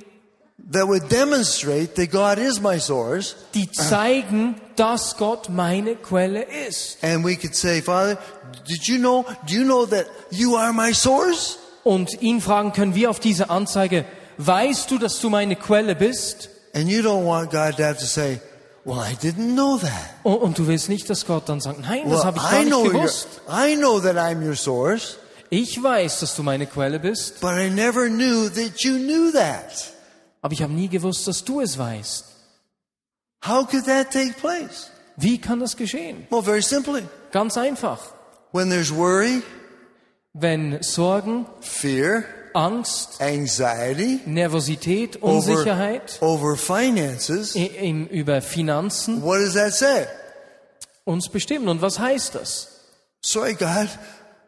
Speaker 3: die zeigen, dass Gott meine Quelle ist?
Speaker 2: And we could say, Father, did you know, do you know that you are my source?
Speaker 3: Und ihn fragen können wir auf diese Anzeige, weißt du, dass du meine Quelle bist?
Speaker 2: And you don't want God to have to say, well, I didn't know that.
Speaker 3: Und, und du willst nicht, dass Gott dann sagt, nein, das
Speaker 2: Well,
Speaker 3: habe ich gar
Speaker 2: I
Speaker 3: nicht gewusst.
Speaker 2: I know that I'm your source,
Speaker 3: Ich weiß, dass du meine Quelle bist,
Speaker 2: but I never knew that you knew that.
Speaker 3: Aber ich habe nie gewusst, dass du es weißt.
Speaker 2: How could that take place?
Speaker 3: Wie kann das geschehen?
Speaker 2: Well, very simply.
Speaker 3: Ganz einfach.
Speaker 2: When there's worry,
Speaker 3: Wenn Sorgen,
Speaker 2: fear,
Speaker 3: Angst,
Speaker 2: anxiety,
Speaker 3: Nervosität,
Speaker 2: over,
Speaker 3: Unsicherheit
Speaker 2: over finances,
Speaker 3: i- im, über Finanzen
Speaker 2: what does that say?
Speaker 3: uns bestimmen. Und was heißt das?
Speaker 2: Sorry, God,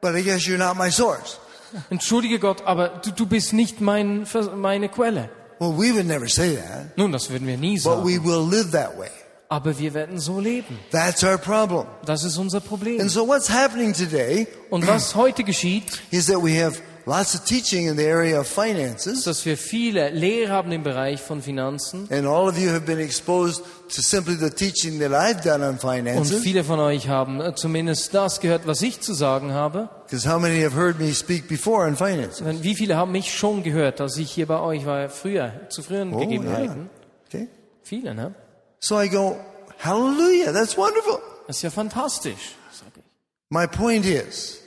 Speaker 2: but I guess you're not my source.
Speaker 3: Entschuldige Gott, aber du, du bist nicht mein, meine Quelle.
Speaker 2: Well, we would never say that,
Speaker 3: Nun, das würden wir nie
Speaker 2: but we will live that way.
Speaker 3: Aber wir werden so leben.
Speaker 2: That's our problem.
Speaker 3: Das ist unser Problem.
Speaker 2: And so what's happening today
Speaker 3: Und was heute geschieht,
Speaker 2: is that we have lots of teaching in the area of finances.
Speaker 3: dass wir viele Lehre haben im Bereich von Finanzen.
Speaker 2: And all of you have been exposed to simply the teaching that I've done on
Speaker 3: Und
Speaker 2: finances.
Speaker 3: viele von euch haben äh, zumindest das gehört, was ich zu sagen habe.
Speaker 2: Because how many have heard me speak before on finances?
Speaker 3: Wie viele haben mich schon gehört, dass ich hier bei euch war, früher, zu früheren
Speaker 2: Oh,
Speaker 3: Gegebenheiten?
Speaker 2: Okay.
Speaker 3: Viele, ne?
Speaker 2: So I go, hallelujah, that's wonderful.
Speaker 3: Das ist ja fantastisch.
Speaker 2: My point is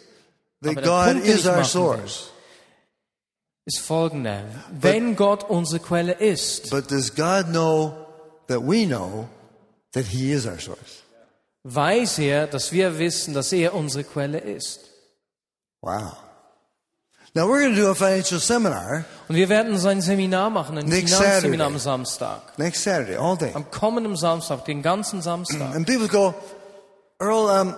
Speaker 2: that God is our source.
Speaker 3: Ist folgender. Wenn Gott unsere Quelle ist,
Speaker 2: But does God know that we know that He is our source?
Speaker 3: weiß er, dass wir wissen, dass er unsere Quelle ist.
Speaker 2: Wow. Now we're going to do a financial seminar
Speaker 3: Und wir werden so ein Seminar machen, ein Finanzseminar am Samstag.
Speaker 2: next Saturday, all day.
Speaker 3: Am kommenden Samstag, den ganzen Samstag.
Speaker 2: And people go, Earl, um,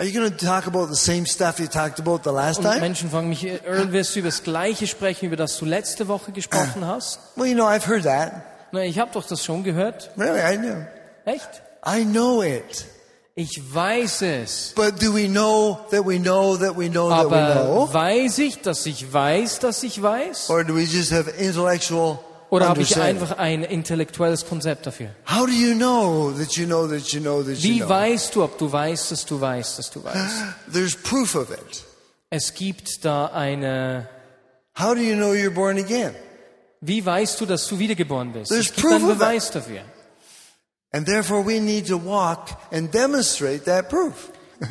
Speaker 2: are you going to talk about the same stuff you talked about the last
Speaker 3: Und
Speaker 2: time?
Speaker 3: Menschen fragen mich, Earl, [laughs] wirst du über das Gleiche sprechen, über das du letzte Woche gesprochen [clears throat] hast?
Speaker 2: Well, you know, I've heard that.
Speaker 3: Na, ich habe doch das schon gehört.
Speaker 2: Really, I know.
Speaker 3: Echt?
Speaker 2: I know it.
Speaker 3: Ich weiß es.
Speaker 2: But do we know that we know that we know that we
Speaker 3: Aber
Speaker 2: know?
Speaker 3: weiß ich, dass ich weiß, dass ich weiß?
Speaker 2: Or do we just have intellectual
Speaker 3: Oder habe ich einfach ein intellektuelles Konzept dafür?
Speaker 2: How do you know that you know that you know that you
Speaker 3: Wie
Speaker 2: know?
Speaker 3: weißt du, ob du weißt, dass du weißt, dass du [gasps] weißt?
Speaker 2: There's proof of it.
Speaker 3: Es gibt da eine...
Speaker 2: How do you know you're born again?
Speaker 3: Wie weißt du, dass du wiedergeboren bist?
Speaker 2: There's
Speaker 3: Es gibt
Speaker 2: proof
Speaker 3: einen. Beweis dafür.
Speaker 2: And therefore we need to walk and demonstrate that proof. [laughs]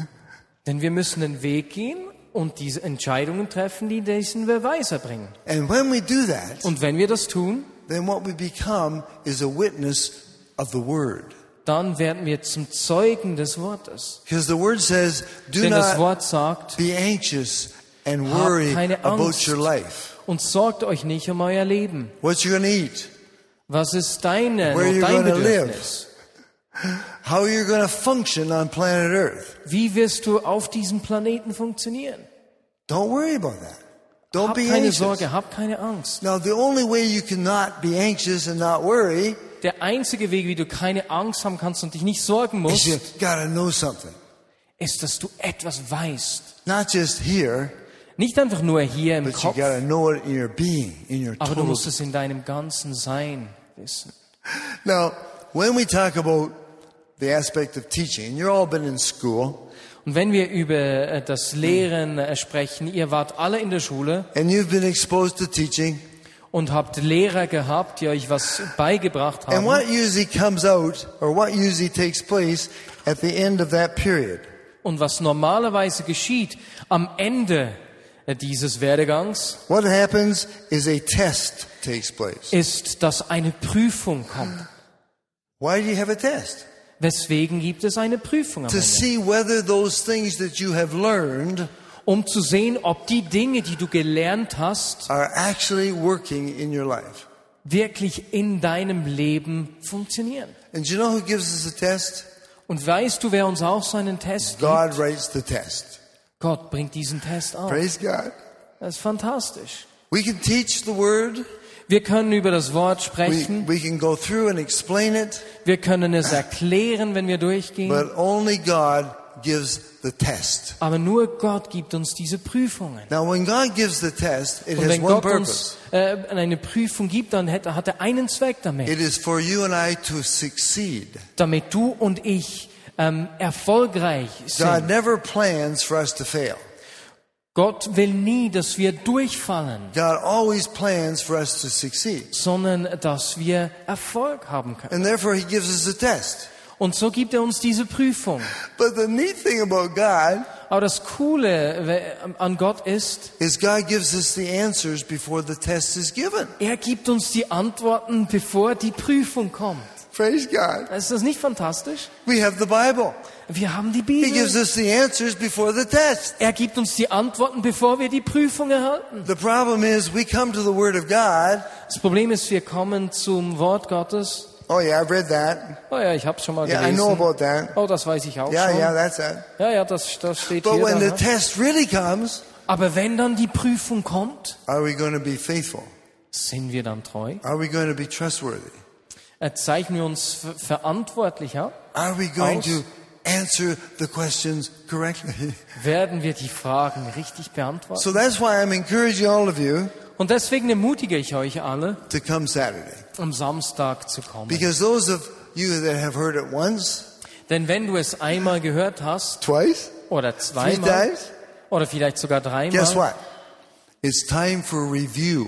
Speaker 3: Denn wir müssen den Weg gehen und diese Entscheidungen treffen, die diesen Beweis erbringen.
Speaker 2: And when we do that,
Speaker 3: Und wenn wir das tun,
Speaker 2: then what we become is a witness of the word.
Speaker 3: dann werden wir zum Zeugen des Wortes.
Speaker 2: Because the word says, do
Speaker 3: Denn das Wort sagt,
Speaker 2: be anxious and worry
Speaker 3: keine
Speaker 2: about
Speaker 3: Angst.
Speaker 2: your life.
Speaker 3: und sorgt euch nicht um euer Leben.
Speaker 2: What you're going to eat,
Speaker 3: Was ist deine,
Speaker 2: Where
Speaker 3: dein
Speaker 2: gonna live. How you're going to function on planet Earth.
Speaker 3: Wie wirst du auf diesem Planeten funktionieren?
Speaker 2: Don't worry about that. Don't
Speaker 3: Hab
Speaker 2: be
Speaker 3: keine
Speaker 2: anxious.
Speaker 3: Sorge, hab keine Angst.
Speaker 2: Now, the only way you cannot be anxious and not worry
Speaker 3: Der einzige Weg, wie du keine Angst haben kannst und dich nicht sorgen musst,
Speaker 2: you gotta know something.
Speaker 3: ist, dass du etwas weißt.
Speaker 2: Not just here,
Speaker 3: Nicht einfach nur hier im
Speaker 2: you
Speaker 3: Kopf,
Speaker 2: gotta know it in your being, in your
Speaker 3: aber du musst es in deinem ganzen Sein wissen.
Speaker 2: Now, when we talk about the aspect of teaching, and you've all been in school,
Speaker 3: Und wenn wir über äh, das Lehren äh, sprechen, ihr wart alle in der Schule
Speaker 2: and you've been exposed to teaching,
Speaker 3: und habt Lehrer gehabt, die euch was beigebracht
Speaker 2: and
Speaker 3: haben.
Speaker 2: what usually comes out, or what usually takes place at the end of that period,
Speaker 3: Und was normalerweise geschieht am Ende äh, dieses Werdegangs,
Speaker 2: what happens is a test takes place.
Speaker 3: ist, dass eine Prüfung kommt.
Speaker 2: Why do you have a test?
Speaker 3: Weswegen gibt es eine Prüfung am
Speaker 2: To
Speaker 3: Ende?
Speaker 2: see whether those things that you have learned
Speaker 3: Um zu sehen, ob die Dinge, die du gelernt hast,
Speaker 2: are actually working in your life.
Speaker 3: wirklich in deinem Leben funktionieren.
Speaker 2: And you know who gives us a test?
Speaker 3: Und weißt du, wer uns auch so einen Test gibt?
Speaker 2: God writes the test.
Speaker 3: Gott bringt diesen Test auf.
Speaker 2: Praise God.
Speaker 3: Das ist fantastisch.
Speaker 2: We can teach the word.
Speaker 3: Wir können über das Wort
Speaker 2: We,
Speaker 3: sprechen.
Speaker 2: we can go through and explain it,
Speaker 3: Wir können es erklären, wenn wir durchgehen.
Speaker 2: but only God gives the test.
Speaker 3: Aber nur Gott gibt uns diese Prüfungen.
Speaker 2: Now, when God gives the test, it has one
Speaker 3: Gott
Speaker 2: purpose.
Speaker 3: uns äh, eine Prüfung gibt, dann hat, hat er einen Zweck damit.
Speaker 2: It is for you and I to succeed.
Speaker 3: Damit du und ich ähm, erfolgreich
Speaker 2: God
Speaker 3: sind.
Speaker 2: never plans for us to fail.
Speaker 3: Gott will nie, dass wir durchfallen,
Speaker 2: God always plans for us to succeed.
Speaker 3: sondern dass wir Erfolg haben können.
Speaker 2: And therefore, He gives us a test.
Speaker 3: Und so gibt er uns diese Prüfung.
Speaker 2: But the neat thing about God
Speaker 3: Aber das Coole an Gott ist,
Speaker 2: is God gives us the answers before the test is given.
Speaker 3: er gibt uns die Antworten, bevor die Prüfung kommt.
Speaker 2: Praise God.
Speaker 3: Ist das nicht fantastisch?
Speaker 2: We have the Bible.
Speaker 3: Wir haben die
Speaker 2: He gives
Speaker 3: Bibel.
Speaker 2: us the answers before the test.
Speaker 3: Er gibt uns die Antworten, bevor wir die Prüfung erhalten.
Speaker 2: The problem is we come to the Word of God
Speaker 3: Das Problem ist, wir kommen zum Wort Gottes
Speaker 2: Oh yeah, I've read that.
Speaker 3: Oh ja, ich habe schon mal
Speaker 2: Yeah, I know
Speaker 3: gelesen.
Speaker 2: about that.
Speaker 3: Oh, das weiß ich auch
Speaker 2: Yeah,
Speaker 3: schon.
Speaker 2: yeah, that's that.
Speaker 3: Ja, ja, das, das steht
Speaker 2: But
Speaker 3: hier.
Speaker 2: when
Speaker 3: Dann,
Speaker 2: the
Speaker 3: ne?
Speaker 2: test really comes,
Speaker 3: Aber wenn dann die Prüfung kommt,
Speaker 2: are we going to be faithful?
Speaker 3: sind wir dann treu?
Speaker 2: Are we going to be trustworthy?
Speaker 3: Zeichnen wir uns ver- verantwortlicher?
Speaker 2: Are we going
Speaker 3: Aus.
Speaker 2: to answer the questions correctly? [laughs]
Speaker 3: Werden wir die Fragen richtig beantworten?
Speaker 2: so that's why I'm encouraging all of you
Speaker 3: Und deswegen ermutige ich euch alle,
Speaker 2: to come Saturday.
Speaker 3: am Samstag zu kommen.
Speaker 2: Because those of you that have heard it once,
Speaker 3: Denn wenn du es einmal gehört hast,
Speaker 2: twice,
Speaker 3: oder
Speaker 2: three
Speaker 3: zweimal,
Speaker 2: times,
Speaker 3: oder vielleicht sogar
Speaker 2: guess
Speaker 3: dreimal,
Speaker 2: what? It's time for review.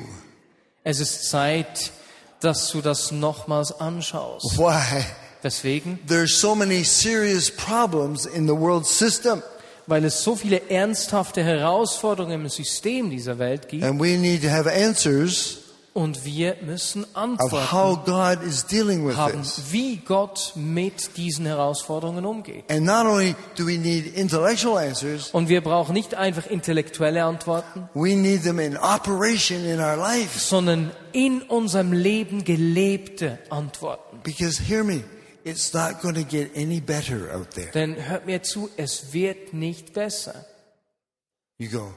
Speaker 3: es ist Zeit, dass du das nochmals anschaust.
Speaker 2: Why?
Speaker 3: Deswegen,
Speaker 2: There's so many serious problems in the world system,
Speaker 3: weil es so viele ernsthafte Herausforderungen im System dieser Welt gibt
Speaker 2: and we need to have answers
Speaker 3: und wir müssen Antworten
Speaker 2: how God is dealing with
Speaker 3: haben, wie Gott mit diesen Herausforderungen umgeht.
Speaker 2: And not only do we need intellectual answers,
Speaker 3: Und wir brauchen nicht einfach intellektuelle Antworten,
Speaker 2: we need them in operation in our lives.
Speaker 3: sondern in unserem Leben gelebte Antworten.
Speaker 2: Because hear me, it's not going to get any better out there.
Speaker 3: Denn hört mir zu, es wird nicht besser.
Speaker 2: You go,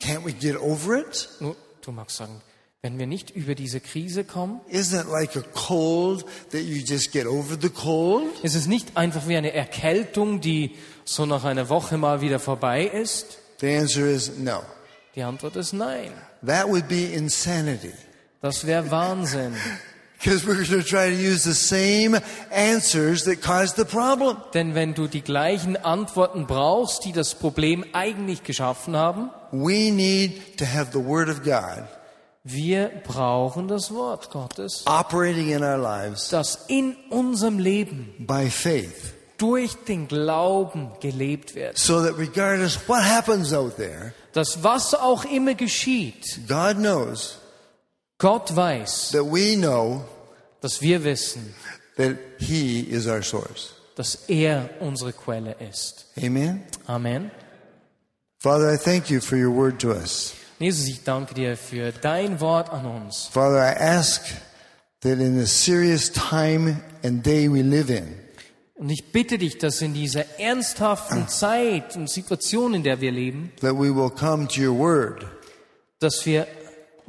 Speaker 2: can't we get over it?
Speaker 3: Nur, du magst sagen, wenn wir nicht über diese Krise kommen,
Speaker 2: Isn't it like a cold that you just get over the cold?
Speaker 3: ist es nicht einfach wie eine Erkältung, die so nach einer Woche mal wieder vorbei ist?
Speaker 2: The answer is no.
Speaker 3: Die Antwort ist nein.
Speaker 2: That would be insanity.
Speaker 3: Das wäre Wahnsinn. [laughs]
Speaker 2: Because we're going to try to use the same answers that caused the problem.
Speaker 3: Denn wenn du die gleichen Antworten brauchst, die das Problem eigentlich geschaffen haben,
Speaker 2: We need to have the Word of God
Speaker 3: wir brauchen das Wort Gottes,
Speaker 2: operating in our lives
Speaker 3: das in unserem Leben
Speaker 2: by faith.
Speaker 3: durch den Glauben gelebt wird.
Speaker 2: So that regardless what happens out there,
Speaker 3: Dass was auch immer geschieht,
Speaker 2: God knows
Speaker 3: Gott weiß,
Speaker 2: that we know
Speaker 3: dass wir wissen,
Speaker 2: that He is our source.
Speaker 3: dass er unsere Quelle ist.
Speaker 2: Amen?
Speaker 3: Amen.
Speaker 2: Father, I thank you for your word to us.
Speaker 3: Jesus, ich danke dir für dein Wort an uns.
Speaker 2: Father, I ask that in the serious time and day we live in,
Speaker 3: Und ich bitte dich, dass in dieser ernsthaften Zeit und Situation, in der wir leben,
Speaker 2: that we will come to your word.
Speaker 3: dass wir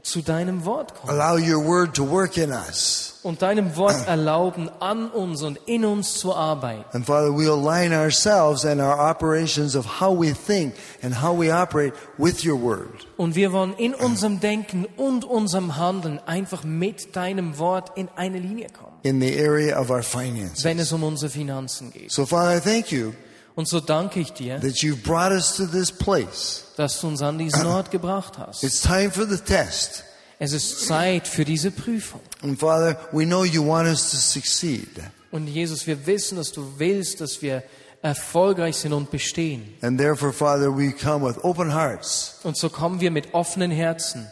Speaker 3: zu deinem Wort kommen
Speaker 2: Allow your word to work in us.
Speaker 3: und deinem Wort [clears throat] erlauben, an uns und in uns zu arbeiten.
Speaker 2: And Father, we align ourselves and our operations of how we think and how we operate with your word.
Speaker 3: Und wir wollen in unserem Denken und unserem Handeln einfach mit deinem Wort in eine Linie kommen,
Speaker 2: in the area of our finances.
Speaker 3: wenn es um unsere Finanzen geht.
Speaker 2: So, Father, I thank you
Speaker 3: Und so danke ich dir,
Speaker 2: that you've brought us to this place.
Speaker 3: dass du uns an diesen Ort gebracht hast.
Speaker 2: It's time for the test.
Speaker 3: Es ist Zeit für diese Prüfung.
Speaker 2: And Father, we know you want us to succeed.
Speaker 3: Und Jesus, wir wissen, dass du willst, dass wir erfolgreich sind und bestehen.
Speaker 2: And therefore, Father, we come with open hearts,
Speaker 3: Und so kommen wir mit offenen Herzen,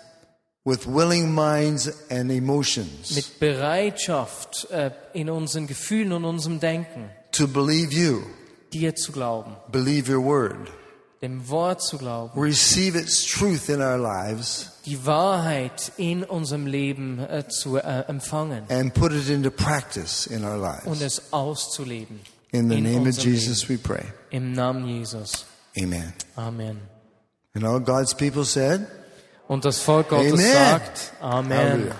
Speaker 2: with willing minds and emotions
Speaker 3: mit Bereitschaft äh, in unseren Gefühlen und unserem Denken,
Speaker 2: to believe you,
Speaker 3: dir zu glauben,
Speaker 2: believe your word,
Speaker 3: dem Wort zu glauben,
Speaker 2: receive its truth in our lives,
Speaker 3: die Wahrheit in unserem Leben äh, zu äh, empfangen
Speaker 2: and put it into practice in our
Speaker 3: und
Speaker 2: lives.
Speaker 3: es auszuleben.
Speaker 2: In the
Speaker 3: in
Speaker 2: name of Jesus, we pray.
Speaker 3: Im Namen Jesus.
Speaker 2: Amen.
Speaker 3: Amen.
Speaker 2: And all God's people said,
Speaker 3: Und das Volk Gottes
Speaker 2: Amen.
Speaker 3: sagt Amen.
Speaker 2: Halleluja.